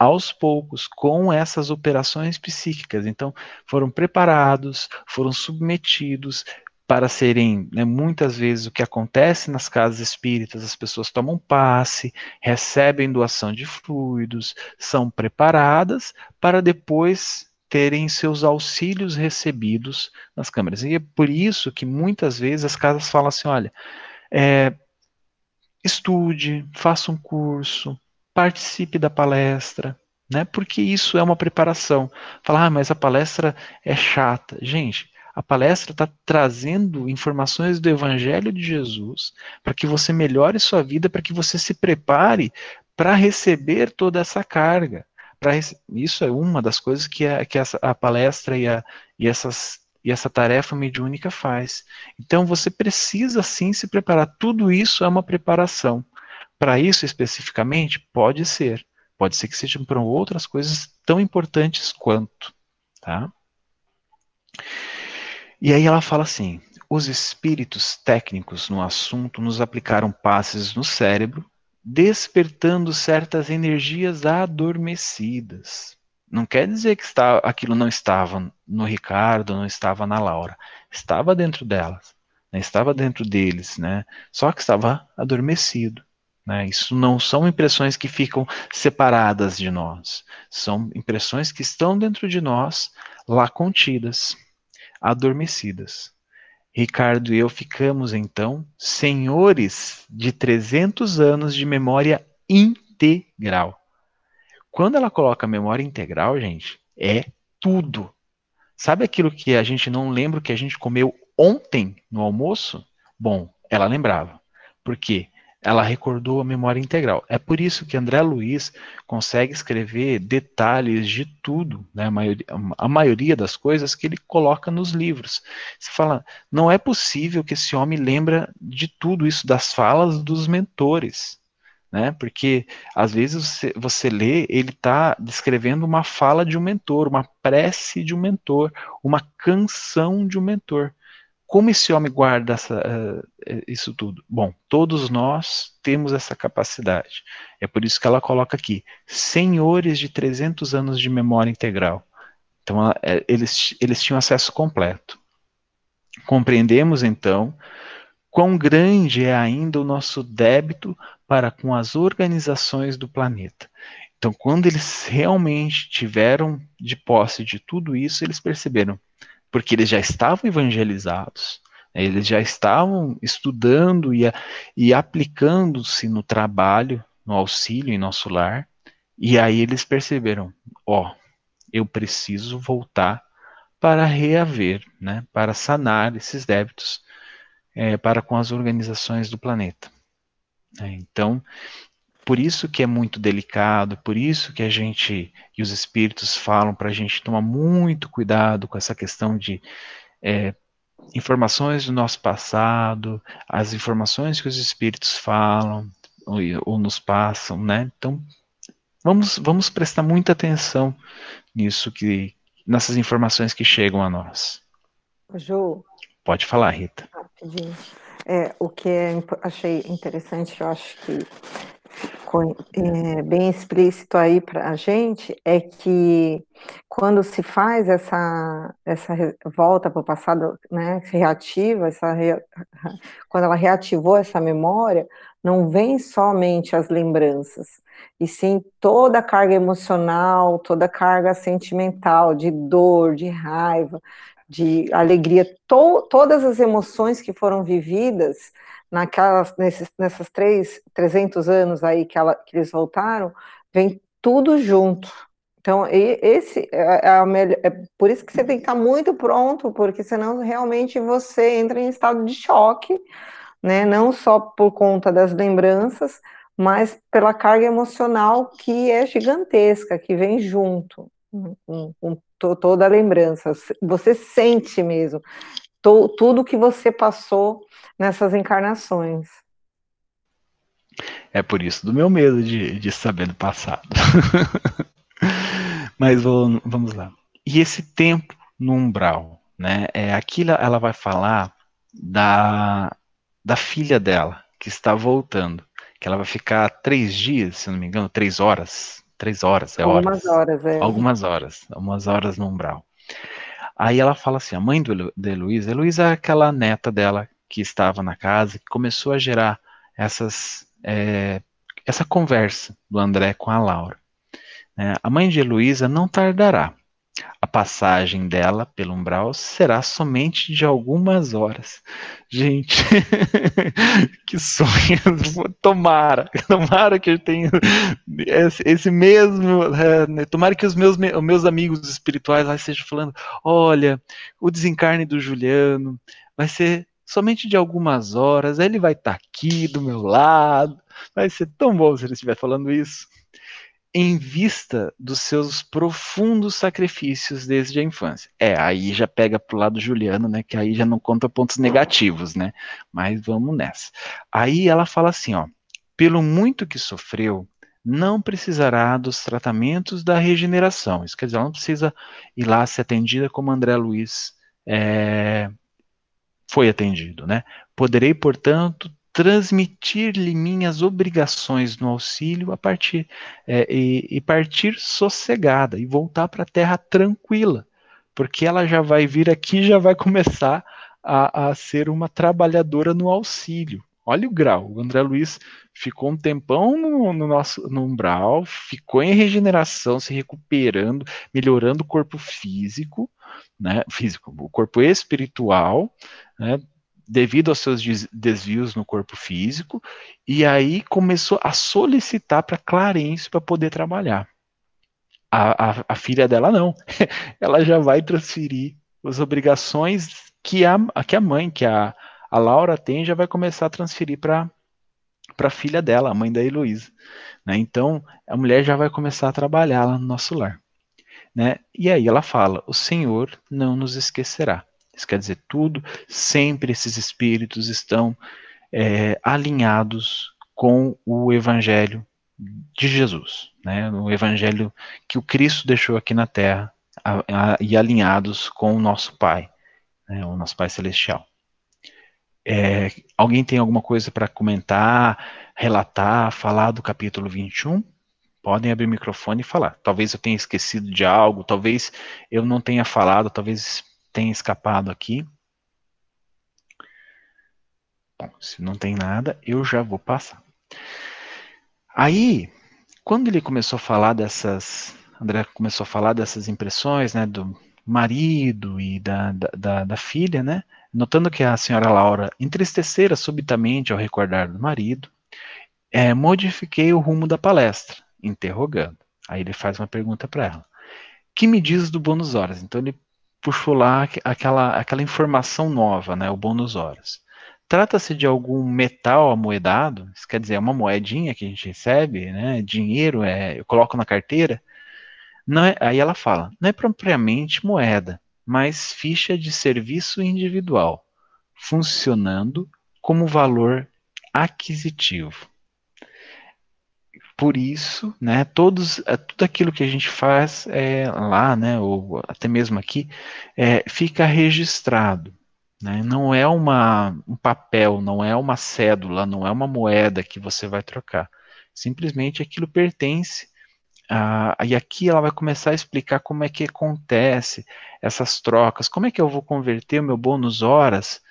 aos poucos com essas operações psíquicas. Então, foram preparados, foram submetidos para serem, né, muitas vezes o que acontece nas casas espíritas, as pessoas tomam passe, recebem doação de fluidos, são preparadas para depois terem seus auxílios recebidos nas câmaras. E é por isso que muitas vezes as casas falam assim: olha, é, estude, faça um curso, participe da palestra, né? Porque isso é uma preparação. Falar, ah, mas a palestra é chata. Gente, a palestra está trazendo informações do Evangelho de Jesus para que você melhore sua vida, para que você se prepare para receber toda essa carga. Isso é uma das coisas que, a, que essa, a palestra e, a, e, essas, e essa tarefa mediúnica faz. Então você precisa sim se preparar. Tudo isso é uma preparação. Para isso especificamente, pode ser. Pode ser que sejam para outras coisas tão importantes quanto. Tá? E aí ela fala assim: os espíritos técnicos no assunto nos aplicaram passes no cérebro, despertando certas energias adormecidas. Não quer dizer que está, aquilo não estava no Ricardo, não estava na Laura. Estava dentro delas, né? estava dentro deles, né? só que estava adormecido. Né? Isso não são impressões que ficam separadas de nós, são impressões que estão dentro de nós, lá contidas, adormecidas. Ricardo e eu ficamos então senhores de 300 anos de memória integral. Quando ela coloca memória integral, gente, é tudo. Sabe aquilo que a gente não lembra que a gente comeu ontem no almoço? Bom, ela lembrava. Por quê? Ela recordou a memória integral. É por isso que André Luiz consegue escrever detalhes de tudo, né? a, maioria, a maioria das coisas que ele coloca nos livros. Você fala, não é possível que esse homem lembra de tudo isso, das falas dos mentores. Né? Porque às vezes você, você lê, ele está descrevendo uma fala de um mentor, uma prece de um mentor, uma canção de um mentor. Como esse homem guarda essa, uh, isso tudo? Bom, todos nós temos essa capacidade. É por isso que ela coloca aqui: senhores de 300 anos de memória integral. Então, é, eles, eles tinham acesso completo. Compreendemos, então, quão grande é ainda o nosso débito para com as organizações do planeta. Então, quando eles realmente tiveram de posse de tudo isso, eles perceberam porque eles já estavam evangelizados, né, eles já estavam estudando e, e aplicando-se no trabalho, no auxílio em nosso lar, e aí eles perceberam: ó, oh, eu preciso voltar para reaver, né, para sanar esses débitos é, para com as organizações do planeta. É, então, por isso que é muito delicado, por isso que a gente e os espíritos falam para a gente tomar muito cuidado com essa questão de é, informações do nosso passado, as informações que os espíritos falam ou, ou nos passam, né? Então, vamos, vamos prestar muita atenção nisso que nessas informações que chegam a nós. Ju. Pode falar, Rita. Rapidinho. É, o que é, achei interessante, eu acho que é, bem explícito aí para a gente, é que quando se faz essa, essa volta para o passado, né, se reativa, essa, quando ela reativou essa memória, não vem somente as lembranças, e sim toda a carga emocional, toda a carga sentimental, de dor, de raiva, de alegria, to, todas as emoções que foram vividas naquelas, nesses, nessas três, 300 anos aí que, ela, que eles voltaram, vem tudo junto. Então, esse é, é, melhor, é, por isso que você tem que estar muito pronto, porque senão realmente você entra em estado de choque, né? Não só por conta das lembranças, mas pela carga emocional que é gigantesca, que vem junto com, com toda a lembrança. Você sente mesmo to, tudo que você passou nessas encarnações. É por isso do meu medo de, de saber do passado. Mas vou, vamos lá. E esse tempo no umbral, né? É, aqui ela vai falar da, da filha dela, que está voltando. Que ela vai ficar três dias, se não me engano, três horas três horas, é Algumas horas. é. Algumas horas, algumas horas no umbral. Aí ela fala assim, a mãe do, de Heloísa, Heloísa é aquela neta dela que estava na casa, que começou a gerar essas, é, essa conversa do André com a Laura. É, a mãe de Heloísa não tardará, a passagem dela pelo umbral será somente de algumas horas. Gente, que sonho! Tomara, tomara que eu tenha esse, mesmo. É, né, tomara que os meus, meus amigos espirituais lá estejam falando: olha, o desencarne do Juliano vai ser somente de algumas horas, ele vai estar aqui do meu lado. Vai ser tão bom se ele estiver falando isso em vista dos seus profundos sacrifícios desde a infância. É, aí já pega pro lado Juliano, né, que aí já não conta pontos negativos, né? Mas vamos nessa. Aí ela fala assim, ó: "Pelo muito que sofreu, não precisará dos tratamentos da regeneração. Isso quer dizer, ela não precisa ir lá ser atendida como André Luiz é, foi atendido, né? Poderei, portanto, transmitir-lhe minhas obrigações no auxílio a partir é, e, e, partir sossegada e voltar para a terra tranquila, porque ela já vai vir aqui já vai começar a, a ser uma trabalhadora no auxílio. Olha o grau. O André Luiz ficou um tempão no, no, nosso no umbral, ficou em regeneração, se recuperando, melhorando o corpo físico, né? Físico, o corpo espiritual, né? Devido aos seus desvios no corpo físico, e aí começou a solicitar para Clarence para poder trabalhar. A, a, a, filha dela não, ela já vai transferir as obrigações que a, que a mãe, que a, a Laura tem, já vai começar a transferir para para a filha dela, a mãe da Heloísa. Né? Então, a mulher já vai começar a trabalhar lá no nosso lar. Né? E aí ela fala: O Senhor não nos esquecerá. Isso quer dizer tudo, sempre esses espíritos estão é, alinhados com o Evangelho de Jesus, né? o Evangelho que o Cristo deixou aqui na Terra a, a, e alinhados com o nosso Pai, né? o nosso Pai Celestial. É, alguém tem alguma coisa para comentar, relatar, falar do capítulo 21? Podem abrir o microfone e falar. Talvez eu tenha esquecido de algo, talvez eu não tenha falado, talvez tem escapado aqui. Bom, se não tem nada, eu já vou passar. Aí, quando ele começou a falar dessas, André começou a falar dessas impressões, né, do marido e da, da, da, da filha, né, notando que a senhora Laura entristecera subitamente ao recordar do marido, é, modifiquei o rumo da palestra, interrogando. Aí ele faz uma pergunta para ela. Que me diz do bônus horas? Então ele puxou lá aquela, aquela informação nova, né, o bônus horas. Trata-se de algum metal amoedado, isso quer dizer, é uma moedinha que a gente recebe, né, dinheiro, é, eu coloco na carteira. Não é, aí ela fala, não é propriamente moeda, mas ficha de serviço individual, funcionando como valor aquisitivo. Por isso, né, todos, é, tudo aquilo que a gente faz é, lá, né, ou até mesmo aqui, é, fica registrado. Né, não é uma, um papel, não é uma cédula, não é uma moeda que você vai trocar. Simplesmente aquilo pertence e aqui ela vai começar a explicar como é que acontece essas trocas, como é que eu vou converter o meu bônus horas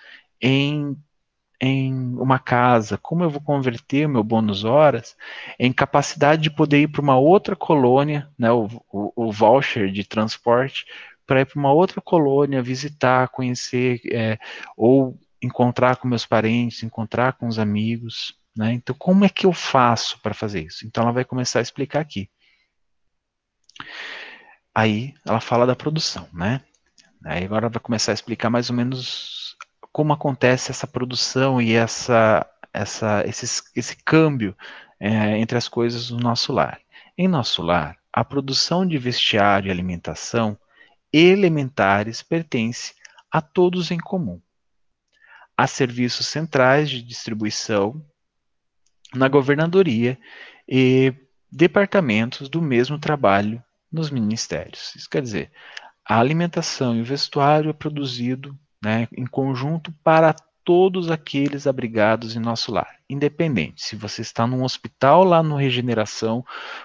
em, em uma casa, como eu vou converter o meu bônus horas em capacidade de poder ir para uma outra colônia, né, o, o, o voucher de transporte, para ir para uma outra colônia, visitar, conhecer, é, ou encontrar com meus parentes, encontrar com os amigos. Né? Então, como é que eu faço para fazer isso? Então, ela vai começar a explicar aqui. Aí ela fala da produção, né? Aí agora vai começar a explicar mais ou menos como acontece essa produção e essa, essa, esse, esse câmbio é, entre as coisas do nosso lar. Em nosso lar, a produção de vestiário e alimentação elementares pertence a todos em comum. Há serviços centrais de distribuição na governadoria e departamentos do mesmo trabalho nos ministérios. Isso quer dizer, a alimentação e o vestuário é produzido né, em conjunto para todos aqueles abrigados em nosso lar, independente se você está num hospital lá no Regeneração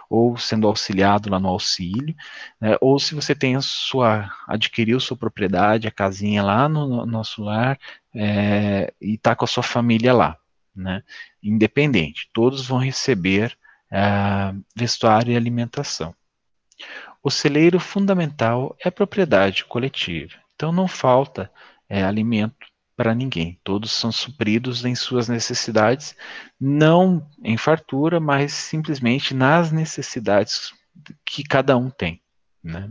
ou sendo auxiliado lá no auxílio, né, ou se você tem a sua adquiriu sua propriedade, a casinha lá no, no nosso lar é, e está com a sua família lá, né, independente, todos vão receber é, vestuário e alimentação. O celeiro fundamental é propriedade coletiva, então não falta é, alimento para ninguém. Todos são supridos em suas necessidades, não em fartura, mas simplesmente nas necessidades que cada um tem. Né?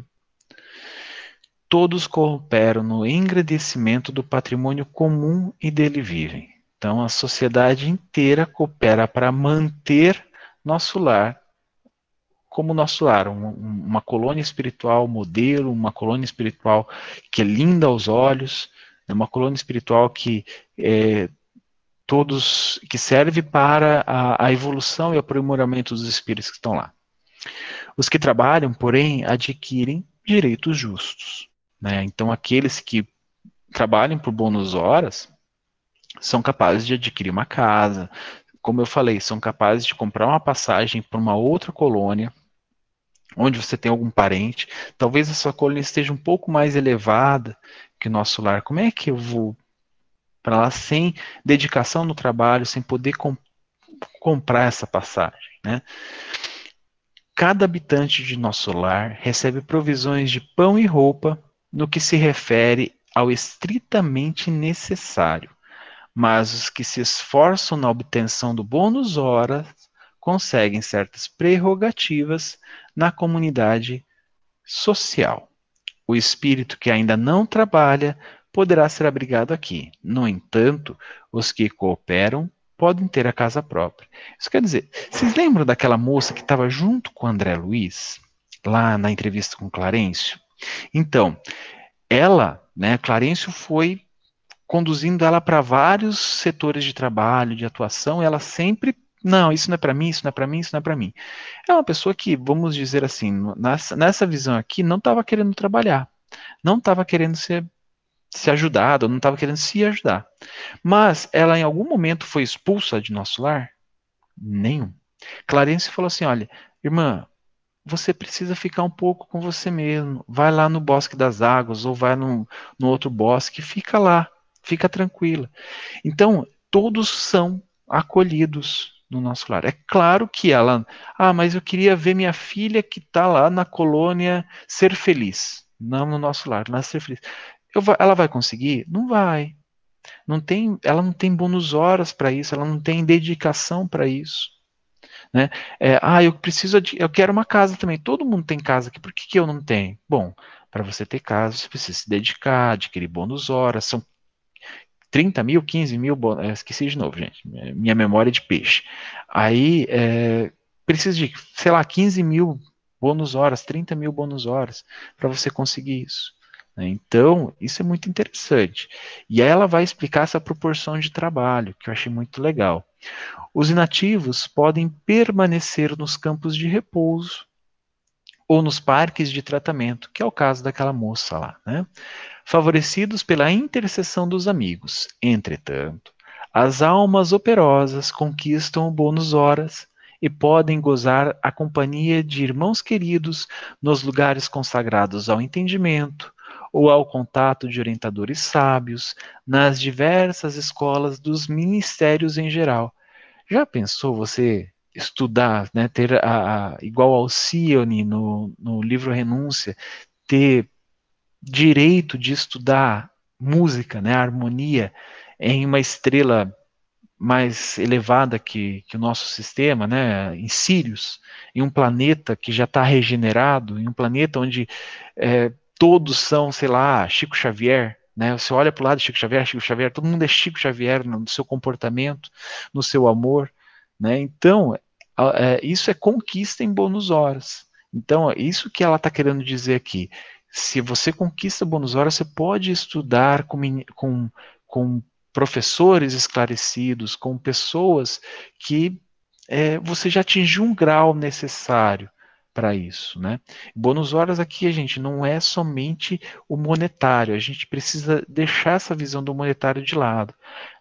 Todos cooperam no engrandecimento do patrimônio comum e dele vivem. Então, a sociedade inteira coopera para manter nosso lar como nosso lar, um, uma colônia espiritual modelo, uma colônia espiritual que é linda aos olhos, é uma colônia espiritual que é, todos que serve para a, a evolução e aprimoramento dos espíritos que estão lá. Os que trabalham, porém, adquirem direitos justos. Né? Então, aqueles que trabalham por bônus horas são capazes de adquirir uma casa, como eu falei, são capazes de comprar uma passagem para uma outra colônia, onde você tem algum parente, talvez a sua coluna esteja um pouco mais elevada que nosso lar. Como é que eu vou para lá sem dedicação no trabalho, sem poder comp comprar essa passagem, né? Cada habitante de nosso lar recebe provisões de pão e roupa no que se refere ao estritamente necessário, mas os que se esforçam na obtenção do bônus horas conseguem certas prerrogativas na comunidade social. O espírito que ainda não trabalha poderá ser abrigado aqui. No entanto, os que cooperam podem ter a casa própria. Isso quer dizer, vocês lembram daquela moça que estava junto com André Luiz, lá na entrevista com Clarencio? Então, ela, né, Clarencio foi conduzindo ela para vários setores de trabalho, de atuação, ela sempre não, isso não é para mim, isso não é para mim, isso não é para mim. É uma pessoa que, vamos dizer assim, nessa, nessa visão aqui, não estava querendo trabalhar, não estava querendo ser, se ajudada, não estava querendo se ajudar. Mas ela em algum momento foi expulsa de nosso lar? Nenhum. Clarence falou assim: olha, irmã, você precisa ficar um pouco com você mesmo. Vai lá no Bosque das Águas ou vai no, no outro bosque, fica lá, fica tranquila. Então, todos são acolhidos no nosso lar. É claro que ela, ah, mas eu queria ver minha filha que está lá na colônia ser feliz, não no nosso lar, lá ser feliz. Eu, ela vai conseguir? Não vai. Não tem, ela não tem bônus horas para isso, ela não tem dedicação para isso. Né? É, ah, eu preciso, de, eu quero uma casa também. Todo mundo tem casa aqui, por que, que eu não tenho? Bom, para você ter casa, você precisa se dedicar, adquirir bônus horas, são 30 mil, 15 mil, é, esqueci de novo, gente, minha memória é de peixe. Aí, é, precisa de, sei lá, 15 mil bônus horas, 30 mil bônus horas, para você conseguir isso. Né? Então, isso é muito interessante. E aí ela vai explicar essa proporção de trabalho, que eu achei muito legal. Os inativos podem permanecer nos campos de repouso ou nos parques de tratamento, que é o caso daquela moça lá, né? Favorecidos pela intercessão dos amigos. Entretanto, as almas operosas conquistam o bônus horas e podem gozar a companhia de irmãos queridos nos lugares consagrados ao entendimento, ou ao contato de orientadores sábios nas diversas escolas dos ministérios em geral. Já pensou você estudar, né, ter a, a igual ao Cione no, no livro Renúncia, ter direito de estudar música, né, harmonia em uma estrela mais elevada que, que o nosso sistema, né, em Sirius, em um planeta que já está regenerado, em um planeta onde é, todos são, sei lá, Chico Xavier, né? Você olha para o lado de Chico Xavier, Chico Xavier, todo mundo é Chico Xavier no seu comportamento, no seu amor, né? Então, é, isso é conquista em bônus horas. Então, é isso que ela está querendo dizer aqui. Se você conquista bônus horas, você pode estudar com, com, com professores esclarecidos, com pessoas que é, você já atingiu um grau necessário para isso, né? Bônus horas aqui, a gente, não é somente o monetário, a gente precisa deixar essa visão do monetário de lado.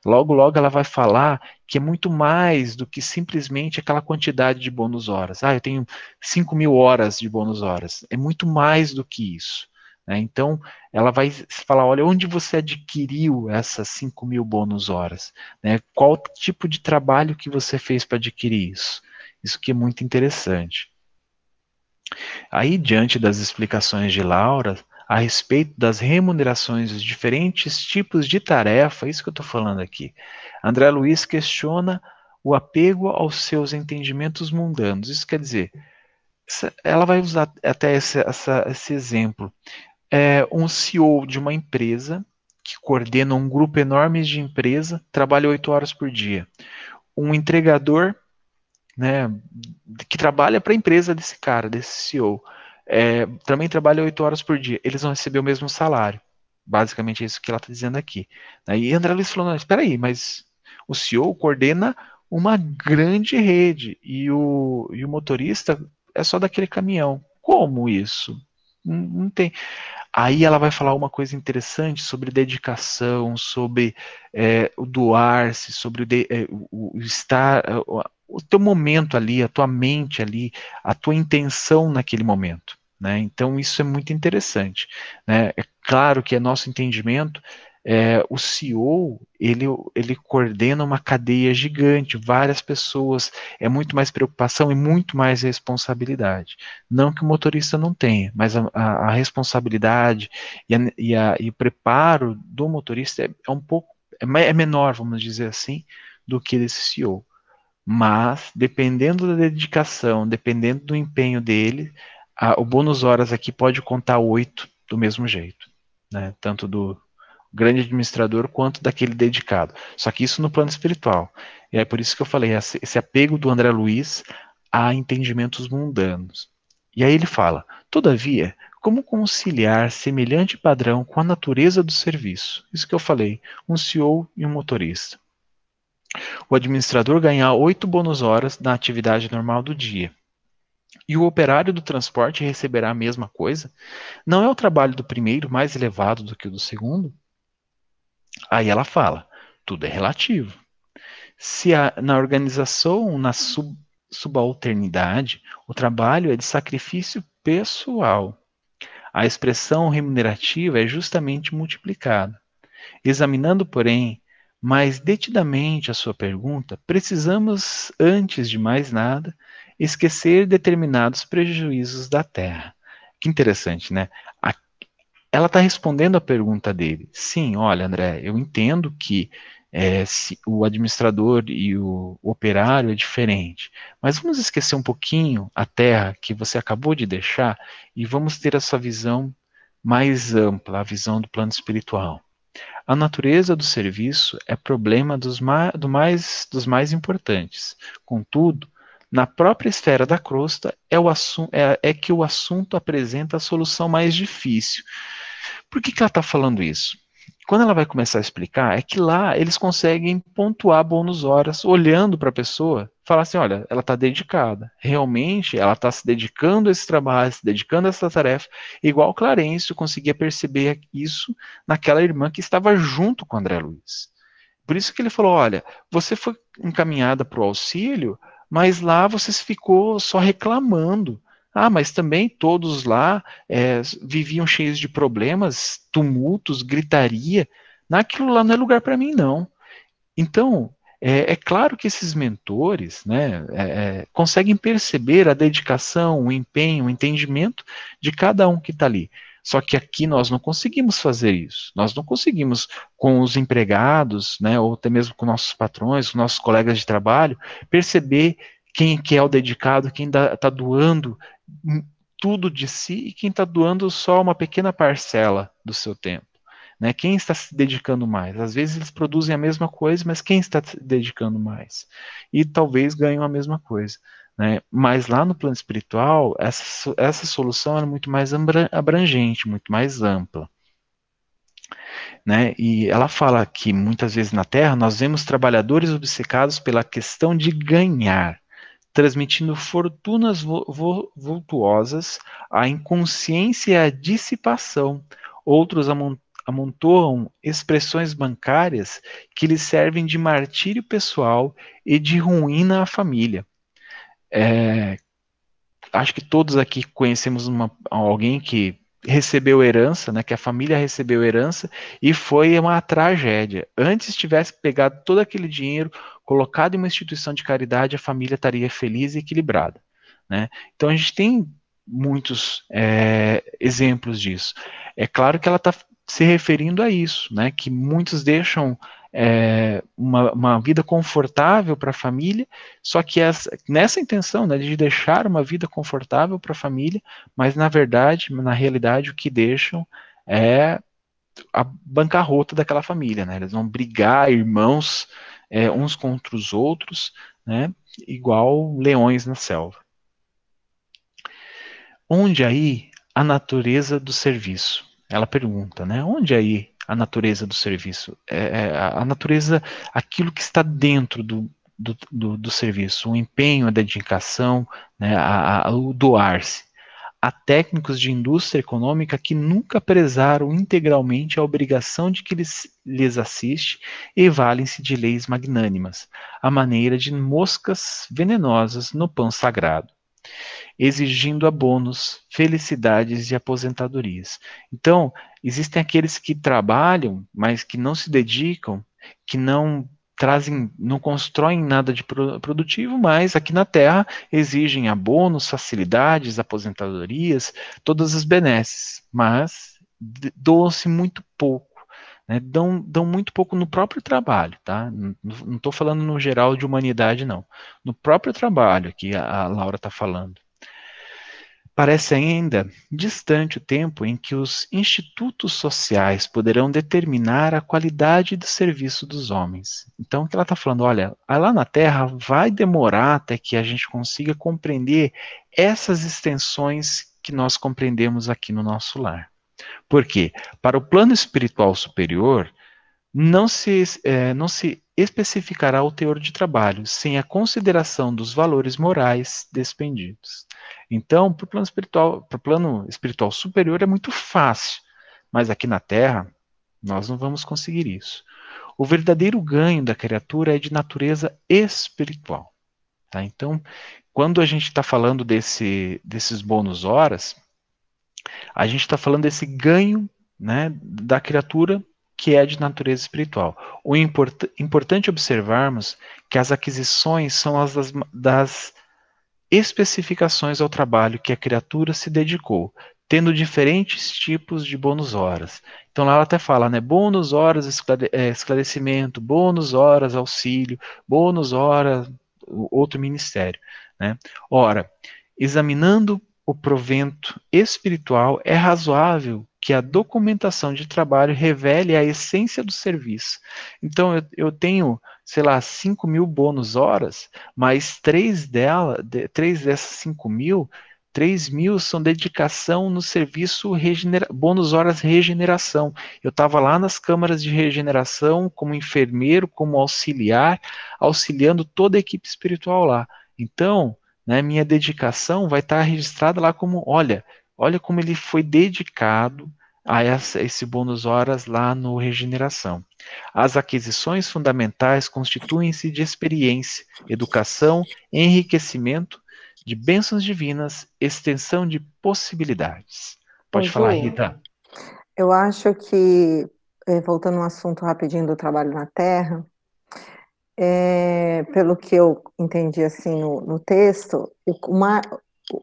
Logo, logo ela vai falar que é muito mais do que simplesmente aquela quantidade de bônus horas. Ah, eu tenho 5 mil horas de bônus horas. É muito mais do que isso. Né? Então, ela vai falar, olha, onde você adquiriu essas 5 mil bônus horas? Né? Qual tipo de trabalho que você fez para adquirir isso? Isso que é muito interessante. Aí, diante das explicações de Laura a respeito das remunerações dos diferentes tipos de tarefa, isso que eu estou falando aqui, André Luiz questiona o apego aos seus entendimentos mundanos. Isso quer dizer, ela vai usar até esse, essa, esse exemplo. É um CEO de uma empresa que coordena um grupo enorme de empresa, trabalha oito horas por dia. Um entregador né, que trabalha para a empresa desse cara, desse CEO, é, também trabalha oito horas por dia, eles vão receber o mesmo salário. Basicamente é isso que ela está dizendo aqui. E André Luiz falou, não, espera aí, mas o CEO coordena uma grande rede e o, e o motorista é só daquele caminhão. Como isso? Não, não tem. Aí ela vai falar uma coisa interessante sobre dedicação, sobre é, o doar-se, sobre o, de, é, o, o estar, o teu momento ali, a tua mente ali, a tua intenção naquele momento. Né? Então isso é muito interessante. Né? É claro que é nosso entendimento, é, o CEO ele, ele coordena uma cadeia gigante, várias pessoas, é muito mais preocupação e muito mais responsabilidade. Não que o motorista não tenha, mas a, a, a responsabilidade e, a, e, e, o preparo do motorista é, é um pouco é, é menor, vamos dizer assim, do que desse CEO. Mas, dependendo da dedicação, dependendo do empenho dele, a, o bônus horas aqui pode contar oito do mesmo jeito. Né? Tanto do grande administrador quanto daquele dedicado. Só que isso no plano espiritual. E é por isso que eu falei, esse apego do André Luiz a entendimentos mundanos. E aí ele fala: todavia, como conciliar semelhante padrão com a natureza do serviço? Isso que eu falei, um CEO e um motorista o administrador ganha oito bônus horas na atividade normal do dia. E o operário do transporte receberá a mesma coisa? Não é o trabalho do primeiro mais elevado do que o do segundo? Aí ela fala: tudo é relativo. Se a, na organização, na sub, subalternidade, o trabalho é de sacrifício pessoal. A expressão remunerativa é justamente multiplicada. Examinando, porém, mais detidamente a sua pergunta, precisamos, antes de mais nada, esquecer determinados prejuízos da Terra. Que interessante, né? ela está respondendo a pergunta dele. Sim, olha, André, eu entendo que é, se, o administrador e o operário é diferente. Mas vamos esquecer um pouquinho a terra que você acabou de deixar e vamos ter essa visão mais ampla, a visão do plano espiritual. A natureza do serviço é problema dos, ma do mais, dos mais importantes. Contudo, na própria esfera da crosta é, o é, é que o assunto apresenta a solução mais difícil. Por que, que ela está falando isso? Quando ela vai começar a explicar, é que lá eles conseguem pontuar bônus horas, olhando para a pessoa, falar assim: olha, ela está dedicada, realmente ela está se dedicando a esse trabalho, se dedicando a essa tarefa, igual Clarencio conseguia perceber isso naquela irmã que estava junto com André Luiz. Por isso que ele falou: olha, você foi encaminhada para o auxílio, mas lá você ficou só reclamando. Ah, mas também todos lá é, viviam cheios de problemas, tumultos, gritaria. Naquilo lá não é lugar para mim, não. Então, é, é, claro que esses mentores né, é, é, conseguem perceber a dedicação, o empenho, o entendimento de cada um que está ali. Só que aqui nós não conseguimos fazer isso. Nós não conseguimos com os empregados, né, ou até mesmo com nossos patrões, com nossos colegas de trabalho, perceber quem que é o dedicado, quem está doando tudo de si e quem está doando só uma pequena parcela do seu tempo. Né? Quem está se dedicando mais? Às vezes eles produzem a mesma coisa, mas quem está se dedicando mais? E talvez ganham a mesma coisa. Né? Mas lá no plano espiritual, essa, essa solução é muito mais abrangente, muito mais ampla. Né? E ela fala que muitas vezes na Terra nós vemos trabalhadores obcecados pela questão de ganhar transmitindo fortunas vultuosas, a inconsciência e a dissipação. Outros amontoam expressões bancárias que lhes servem de martírio pessoal e de ruína à família. É, acho que todos aqui conhecemos uma, alguém que recebeu herança, né, que a família recebeu herança e foi uma tragédia. Antes tivesse pegado todo aquele dinheiro, colocado em uma instituição de caridade, a família estaria feliz e equilibrada. Né? Então a gente tem muitos é, exemplos disso. É claro que ela está se referindo a isso, né, que muitos deixam é, uma, uma, vida confortável para a família, só que essa, nessa intenção né, de deixar uma vida confortável para a família, mas na verdade, na realidade, o que deixam é a bancarrota daquela família, né? Eles vão brigar, irmãos, é, uns contra os outros, né? Igual leões na selva. Onde aí a natureza do serviço? Ela pergunta, né? Onde aí a natureza do serviço? É, é a natureza, aquilo que está dentro do, do, do, do serviço, o empenho, a dedicação, né? a, a, o doar-se. Há técnicos de indústria econômica que nunca prezaram integralmente a obrigação de que lhes, lhes assiste e valem-se de leis magnânimas, à maneira de moscas venenosas no pão sagrado, exigindo abonos, felicidades e aposentadorias. Então, existem aqueles que trabalham, mas que não se dedicam, que não trazem, não constroem nada de produtivo, mas aqui na Terra exigem abonos, facilidades, aposentadorias, todas as benesses, mas doam-se muito pouco. Né, dão, dão muito pouco no próprio trabalho, tá? Não estou falando no geral de humanidade, não. No próprio trabalho que a, Laura está falando. Parece ainda distante o tempo em que os institutos sociais poderão determinar a qualidade do serviço dos homens. Então, o que ela está falando? Olha, lá na Terra vai demorar até que a gente consiga compreender essas extensões que nós compreendemos aqui no nosso lar. Por quê? Para o plano espiritual superior, não se, é, não se especificará o teor de trabalho sem a consideração dos valores morais despendidos. Então, para o plano espiritual, para o plano espiritual superior é muito fácil, mas aqui na Terra nós não vamos conseguir isso. O verdadeiro ganho da criatura é de natureza espiritual. Tá? Então, quando a gente está falando desse, desses bônus horas, a gente está falando desse ganho né, da criatura que é de natureza espiritual. O import, importante observarmos que as aquisições são as das, das especificações ao trabalho que a criatura se dedicou, tendo diferentes tipos de bônus horas. Então lá ela até fala, né, bônus horas é, esclarecimento, bônus horas auxílio, bônus horas outro ministério, né? Ora, examinando o provento espiritual, é razoável que a documentação de trabalho revele a essência do serviço. Então, eu, eu tenho, sei lá, 5 mil bônus horas, mas três, dela, de, três dessas 5 mil 3 mil são dedicação no serviço regenera bônus horas regeneração. Eu estava lá nas câmaras de regeneração como enfermeiro, como auxiliar, auxiliando toda a equipe espiritual lá. Então, né, minha dedicação vai estar registrada lá como, olha, olha como ele foi dedicado a essa, esse bônus horas lá no regeneração. As aquisições fundamentais constituem-se de experiência, educação, enriquecimento de bênçãos divinas, extensão de possibilidades. Pode falar, Rita. Eu acho que, eh, voltando ao assunto rapidinho do trabalho na Terra, é, pelo que eu entendi assim no, no texto, o, mais,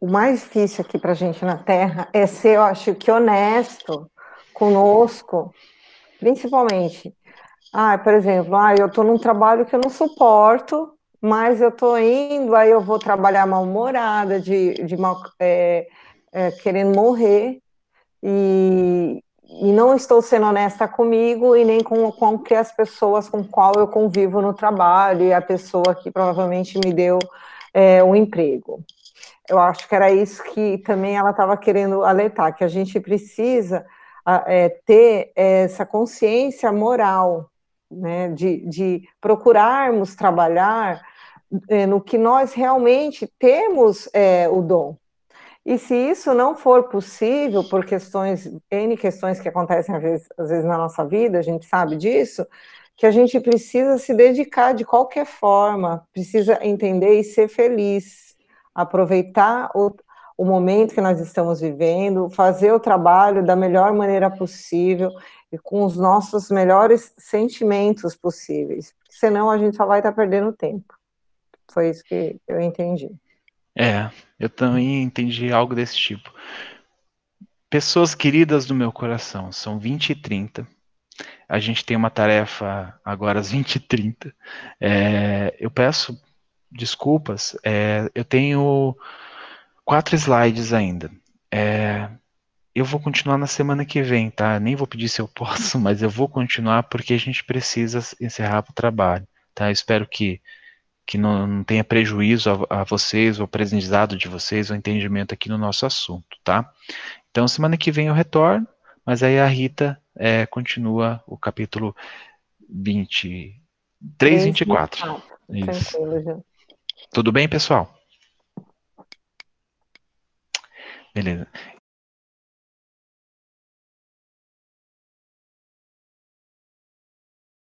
o mais difícil aqui para a gente na Terra é ser, eu acho que, honesto conosco, principalmente. Ah, por exemplo, ah, eu estou num trabalho que eu não suporto, mas eu estou indo, aí eu vou trabalhar mal-humorada, de, de mal, é, é, querendo morrer, e, e não estou sendo honesta comigo e nem com, com que as pessoas com qual eu convivo no trabalho, e a pessoa que provavelmente me deu é, emprego. Eu acho que era isso que também ela estava querendo alertar, que a gente precisa é, ter essa consciência moral, né, de, de procurarmos trabalhar é, no que nós realmente temos é, o dom. E se isso não for possível por questões, N questões que acontecem às vezes, às vezes na nossa vida, a gente sabe disso, que a gente precisa se dedicar de qualquer forma, precisa entender e ser feliz, aproveitar o, o momento que nós estamos vivendo, fazer o trabalho da melhor maneira possível e com os nossos melhores sentimentos possíveis, senão a gente só vai estar perdendo tempo. Foi isso que eu entendi. É, eu também entendi algo desse tipo. Pessoas queridas do meu coração, são 20 e 30. A gente tem uma tarefa agora às 20 e 30. É, eu peço desculpas, é, eu tenho quatro slides ainda. É, eu vou continuar na semana que vem, tá? Nem vou pedir se eu posso, mas eu vou continuar porque a gente precisa encerrar o trabalho, tá? Eu espero que que não, não tenha prejuízo a, a, vocês, o aprendizado de vocês, o entendimento aqui no nosso assunto, tá? Então, semana que vem eu retorno, mas aí a Rita é, continua o capítulo 23, 24. Isso. Tudo bem, pessoal? Beleza.